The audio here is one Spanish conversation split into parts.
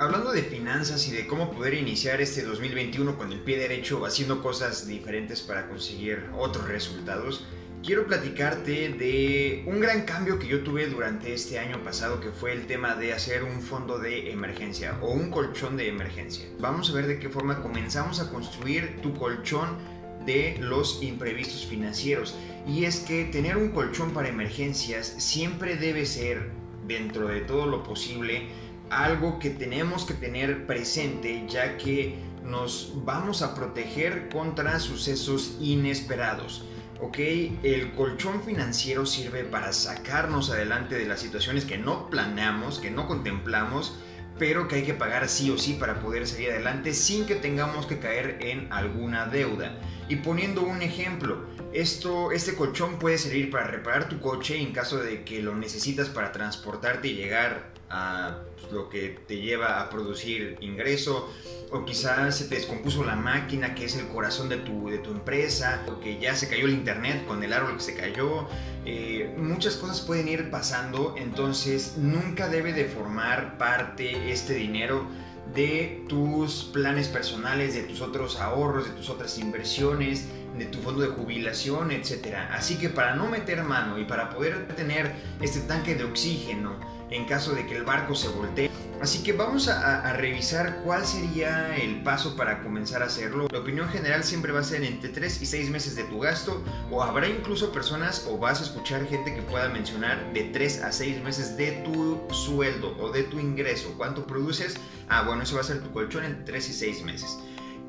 hablando de finanzas y de cómo poder iniciar este 2021 con el pie derecho haciendo cosas diferentes para conseguir otros resultados, quiero platicarte de un gran cambio que yo tuve durante este año pasado que fue el tema de hacer un fondo de emergencia o un colchón de emergencia. Vamos a ver de qué forma comenzamos a construir tu colchón de los imprevistos financieros. Y es que tener un colchón para emergencias siempre debe ser, dentro de todo lo posible, algo que tenemos que tener presente ya que nos vamos a proteger contra sucesos inesperados. ¿ok? El colchón financiero sirve para sacarnos adelante de las situaciones que no planeamos, que no contemplamos, pero que hay que pagar sí o sí para poder salir adelante sin que tengamos que caer en alguna deuda. Y poniendo un ejemplo, esto, este colchón puede servir para reparar tu coche en caso de que lo necesitas para transportarte y llegar a pues, lo que te lleva a producir ingreso, o quizás se te descompuso la máquina que es el corazón de tu, de tu empresa, o que ya se cayó el internet con el árbol que se cayó. Eh, muchas cosas pueden ir pasando, entonces nunca debe de formar parte este dinero de tus planes personales, de tus otros ahorros, de tus otras inversiones, de tu fondo de jubilación, etc. Así que para no meter mano y para poder tener este tanque de oxígeno en caso de que el barco se voltee, Así que vamos a, revisar cuál sería el paso para comenzar a hacerlo. La opinión general siempre va a ser entre 3 y 6 meses de tu gasto o habrá incluso personas o vas a escuchar gente que pueda mencionar de 3 a 6 meses de tu sueldo o de tu ingreso. ¿Cuánto produces? Ah, bueno, eso va a ser tu colchón entre 3 y 6 meses.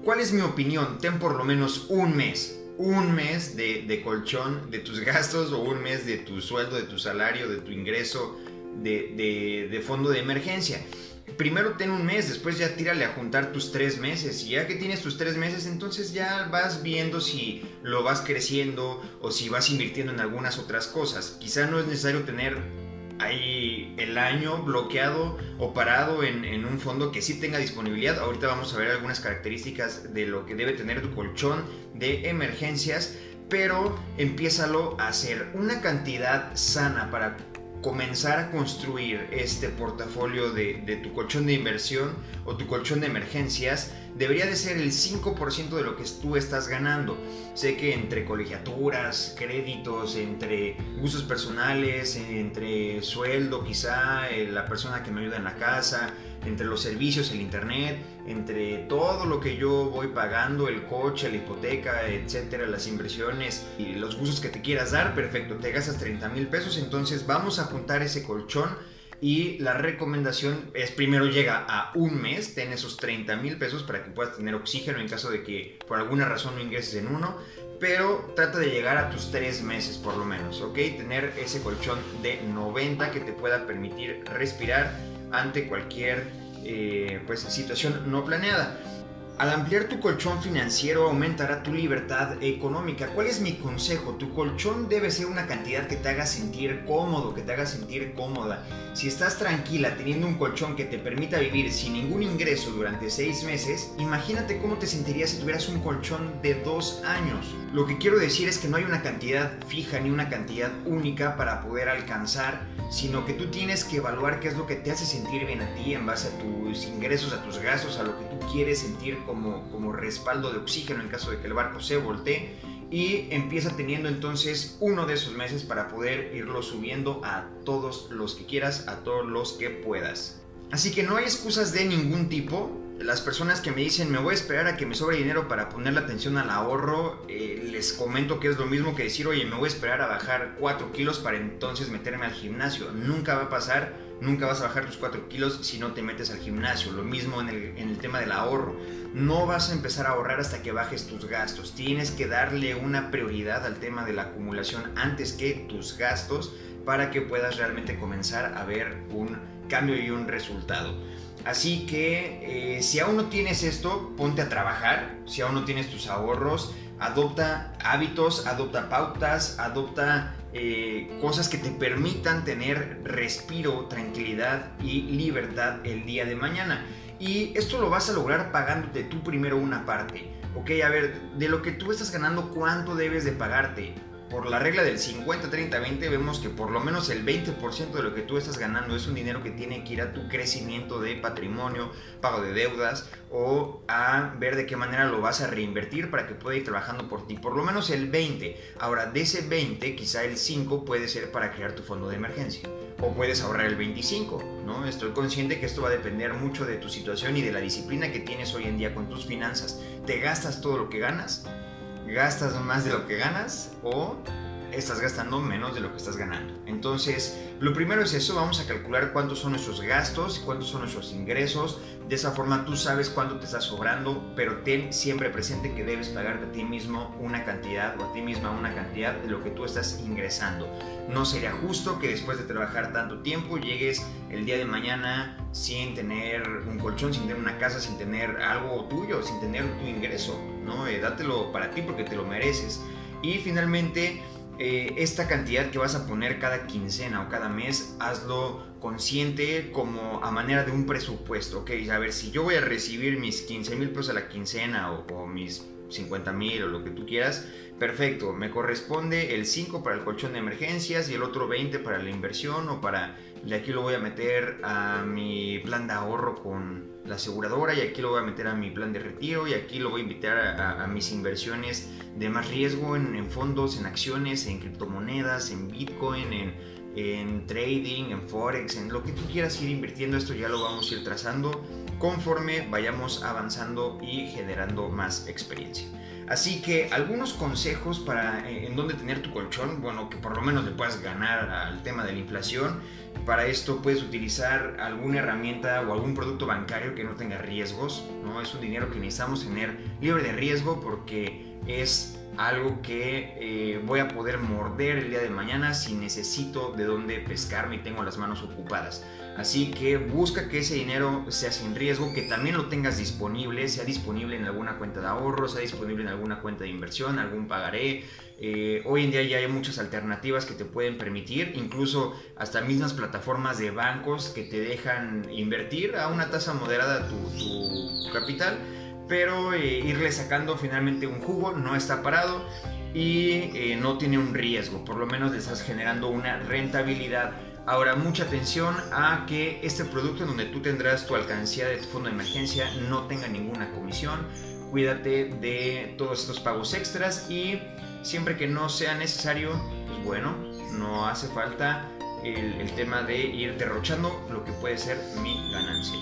¿Cuál es mi opinión? Ten por lo menos un mes un mes de, colchón de tus gastos o un mes de tu sueldo, de tu salario, de tu ingreso, de, fondo de emergencia. Primero ten un mes, después ya tírale a juntar tus tres meses. Y ya que tienes tus tres meses, entonces ya vas viendo si lo vas creciendo o si vas invirtiendo en algunas otras cosas. Quizá no es necesario tener ahí el año bloqueado o parado en, en, un fondo que sí tenga disponibilidad. Ahorita vamos a ver algunas características de lo que debe tener tu colchón de emergencias, pero empiézalo a hacer una cantidad sana para comenzar a construir este portafolio de, tu colchón de inversión o tu colchón de emergencias debería de ser el 5% de lo que tú estás ganando. Sé que entre colegiaturas, créditos, entre gustos personales, entre sueldo quizá, eh, la persona que me ayuda en la casa, entre los servicios, el internet, entre todo lo que yo voy pagando, el coche, la hipoteca, etcétera, las inversiones y los gustos que te quieras dar, perfecto, te gastas 30 mil pesos, entonces vamos a juntar ese colchón y la recomendación es primero llega a un mes, ten esos 30 mil pesos para que puedas tener oxígeno en caso de que por alguna razón no ingreses en uno, pero trata de llegar a tus tres meses por lo menos, ¿ok? Tener ese colchón de 90 que te pueda permitir respirar ante cualquier eh, pues, situación no planeada. Al ampliar tu colchón financiero aumentará tu libertad económica. ¿Cuál es mi consejo? Tu colchón debe ser una cantidad que te haga sentir cómodo, que te haga sentir cómoda. Si estás tranquila teniendo un colchón que te permita vivir sin ningún ingreso durante seis meses, imagínate cómo te sentirías si tuvieras un colchón de dos años. Lo que quiero decir es que no hay una cantidad fija ni una cantidad única para poder alcanzar, sino que tú tienes que evaluar qué es lo que te hace sentir bien a ti en base a tus ingresos, a tus gastos, a lo que tú quieres sentir como, respaldo de oxígeno en caso de que el barco se voltee y empieza teniendo entonces uno de esos meses para poder irlo subiendo a todos los que quieras, a todos los que puedas. Así que no hay excusas de ningún tipo. Las personas que me dicen me voy a esperar a que me sobre dinero para poner la atención al ahorro, eh, les comento que es lo mismo que decir, oye, me voy a esperar a bajar 4 kilos para entonces meterme al gimnasio. Nunca va a pasar nunca vas a bajar tus 4 kilos si no te metes al gimnasio. Lo mismo en el, tema del ahorro. No vas a empezar a ahorrar hasta que bajes tus gastos. Tienes que darle una prioridad al tema de la acumulación antes que tus gastos para que puedas realmente comenzar a ver un cambio y un resultado. Así que eh, si aún no tienes esto, ponte a trabajar. Si aún no tienes tus ahorros, adopta hábitos, adopta pautas, adopta eh, cosas que te permitan tener respiro, tranquilidad y libertad el día de mañana. Y esto lo vas a lograr pagándote tú primero una parte. Ok, a ver, de lo que tú estás ganando, ¿cuánto debes de pagarte? Por la regla del 50-30-20 vemos que por lo menos el 20% de lo que tú estás ganando es un dinero que tiene que ir a tu crecimiento de patrimonio, pago de deudas o a ver de qué manera lo vas a reinvertir para que pueda ir trabajando por ti. Por lo menos el 20. Ahora, de ese 20, quizá el 5 puede ser para crear tu fondo de emergencia o puedes ahorrar el 25, ¿no? Estoy consciente que esto va a depender mucho de tu situación y de la disciplina que tienes hoy en día con tus finanzas. ¿Te gastas todo lo que ganas? ¿Gastas más de lo que ganas? ¿O estás gastando menos de lo que estás ganando. Entonces, lo primero es eso, vamos a calcular cuántos son nuestros gastos, cuántos son nuestros ingresos. De esa forma tú sabes cuánto te está sobrando, pero ten siempre presente que debes pagarte a ti mismo una cantidad o a ti misma una cantidad de lo que tú estás ingresando. No sería justo que después de trabajar tanto tiempo llegues el día de mañana sin tener un colchón, sin tener una casa, sin tener algo tuyo, sin tener tu ingreso, ¿no? Eh, dátelo para ti porque te lo mereces. Y finalmente, eh, esta cantidad que vas a poner cada quincena o cada mes, hazlo consciente como a manera de un presupuesto, ¿ok? A ver, si yo voy a recibir mis 15 mil pesos a la quincena o, mis 50 mil o lo que tú quieras, perfecto, me corresponde el 5 para el colchón de emergencias y el otro 20 para la inversión o para, de aquí lo voy a meter a mi plan de ahorro con la aseguradora y aquí lo voy a meter a mi plan de retiro y aquí lo voy a invitar a, mis inversiones de más riesgo en, fondos, en acciones, en criptomonedas, en Bitcoin, en, en trading, en forex, en lo que tú quieras ir invirtiendo. Esto ya lo vamos a ir trazando conforme vayamos avanzando y generando más experiencia. Así que algunos consejos para eh, en dónde tener tu colchón, bueno, que por lo menos le puedas ganar al tema de la inflación. Para esto puedes utilizar alguna herramienta o algún producto bancario que no tenga riesgos, ¿no? Es un dinero que necesitamos tener libre de riesgo porque es algo que eh, voy a poder morder el día de mañana si necesito de dónde pescarme y tengo las manos ocupadas. Así que busca que ese dinero sea sin riesgo, que también lo tengas disponible, sea disponible en alguna cuenta de ahorro, sea disponible en alguna cuenta de inversión, algún pagaré. Eh, hoy en día ya hay muchas alternativas que te pueden permitir, incluso hasta mismas plataformas de bancos que te dejan invertir a una tasa moderada tu, tu capital pero eh, irle sacando finalmente un jugo no está parado y eh, no tiene un riesgo, por lo menos le estás generando una rentabilidad. Ahora, mucha atención a que este producto en donde tú tendrás tu alcancía de tu fondo de emergencia no tenga ninguna comisión. Cuídate de todos estos pagos extras y siempre que no sea necesario, pues bueno, no hace falta el, tema de ir derrochando lo que puede ser mi ganancia.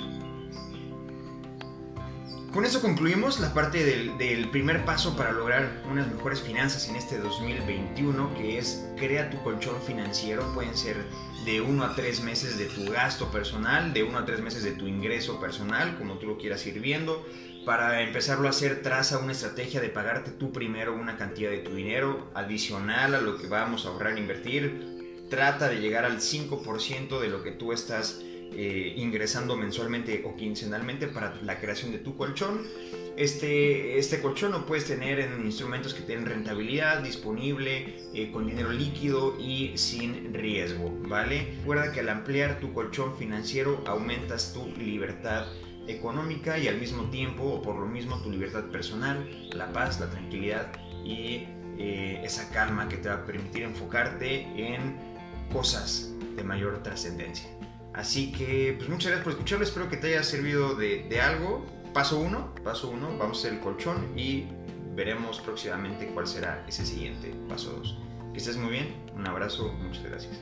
Con eso concluimos la parte del, primer paso para lograr unas mejores finanzas en este 2021, que es crea tu colchón financiero. Pueden ser de uno a tres meses de tu gasto personal, de uno a tres meses de tu ingreso personal, como tú lo quieras ir viendo. Para empezarlo a hacer, traza una estrategia de pagarte tú primero una cantidad de tu dinero adicional a lo que vamos a ahorrar e invertir. Trata de llegar al 5% de lo que tú estás eh, ingresando mensualmente o quincenalmente para la creación de tu colchón. Este, este colchón lo puedes tener en instrumentos que tienen rentabilidad disponible, eh, con dinero líquido y sin riesgo, ¿vale? Recuerda que al ampliar tu colchón financiero aumentas tu libertad económica y al mismo tiempo, o por lo mismo, tu libertad personal, la paz, la tranquilidad y eh, esa calma que te va a permitir enfocarte en cosas de mayor trascendencia. Así que, pues muchas gracias por escucharlo. Espero que te haya servido de, algo. Paso uno, paso uno, vamos a hacer el colchón y veremos próximamente cuál será ese siguiente paso dos. Que estés muy bien, un abrazo, muchas gracias.